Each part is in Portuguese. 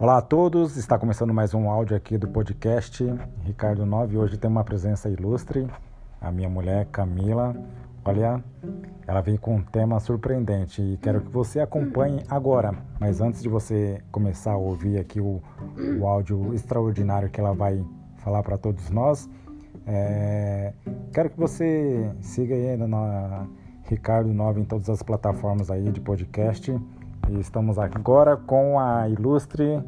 Olá a todos, está começando mais um áudio aqui do podcast Ricardo 9. Hoje tem uma presença ilustre, a minha mulher Camila. Olha, ela vem com um tema surpreendente e quero que você acompanhe agora. Mas antes de você começar a ouvir aqui o, o áudio extraordinário que ela vai falar para todos nós, é, quero que você siga aí na Ricardo 9 em todas as plataformas aí de podcast e estamos agora com a ilustre,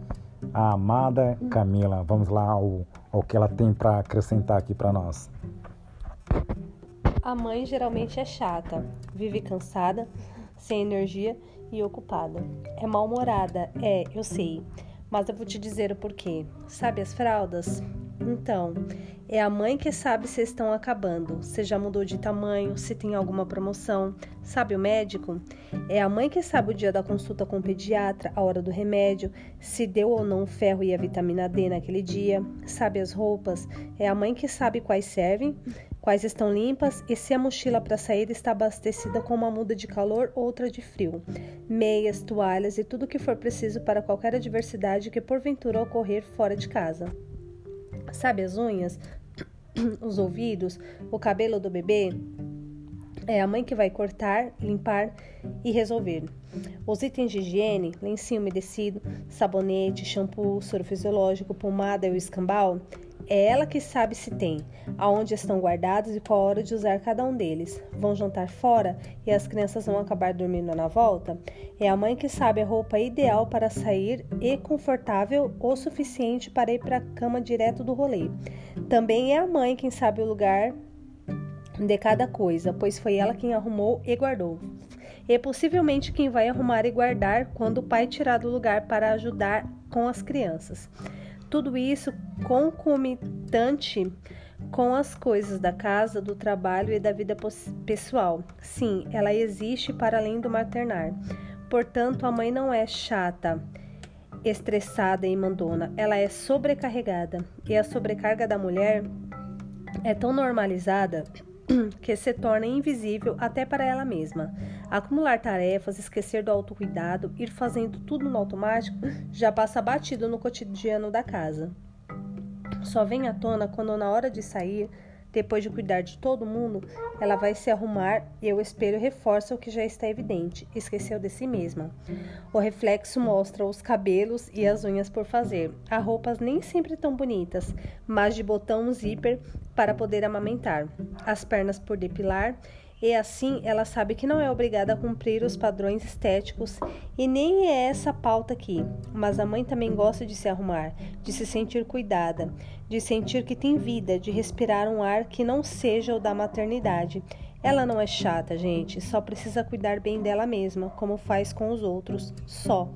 a amada Camila. Vamos lá ao, ao que ela tem para acrescentar aqui para nós. A mãe geralmente é chata, vive cansada, sem energia e ocupada. É mal-humorada, é, eu sei, mas eu vou te dizer o porquê. Sabe as fraldas? Então, é a mãe que sabe se estão acabando, se já mudou de tamanho, se tem alguma promoção. Sabe o médico? É a mãe que sabe o dia da consulta com o pediatra, a hora do remédio, se deu ou não o ferro e a vitamina D naquele dia. Sabe as roupas? É a mãe que sabe quais servem, quais estão limpas e se a mochila para sair está abastecida com uma muda de calor ou outra de frio. Meias, toalhas e tudo o que for preciso para qualquer adversidade que porventura ocorrer fora de casa. Sabe as unhas, os ouvidos, o cabelo do bebê? É a mãe que vai cortar, limpar e resolver. Os itens de higiene, lencinho umedecido, sabonete, shampoo, soro fisiológico, pomada e o escambau, é ela que sabe se tem, aonde estão guardados e qual a hora de usar cada um deles. Vão jantar fora e as crianças vão acabar dormindo na volta? É a mãe que sabe a roupa ideal para sair e confortável o suficiente para ir para a cama direto do rolê. Também é a mãe quem sabe o lugar de cada coisa, pois foi ela quem arrumou e guardou. E possivelmente quem vai arrumar e guardar quando o pai tirar do lugar para ajudar com as crianças. Tudo isso concomitante com as coisas da casa, do trabalho e da vida pessoal. Sim, ela existe para além do maternar. Portanto, a mãe não é chata, estressada e mandona, ela é sobrecarregada. E a sobrecarga da mulher é tão normalizada que se torna invisível até para ela mesma. Acumular tarefas, esquecer do autocuidado, ir fazendo tudo no automático já passa batido no cotidiano da casa. Só vem à tona quando, na hora de sair, depois de cuidar de todo mundo, ela vai se arrumar e o espelho reforça o que já está evidente: esqueceu de si mesma. O reflexo mostra os cabelos e as unhas por fazer. Há roupas nem sempre tão bonitas, mas de botão zíper para poder amamentar. As pernas por depilar e assim ela sabe que não é obrigada a cumprir os padrões estéticos e nem é essa pauta aqui. Mas a mãe também gosta de se arrumar, de se sentir cuidada, de sentir que tem vida, de respirar um ar que não seja o da maternidade. Ela não é chata, gente, só precisa cuidar bem dela mesma, como faz com os outros, só.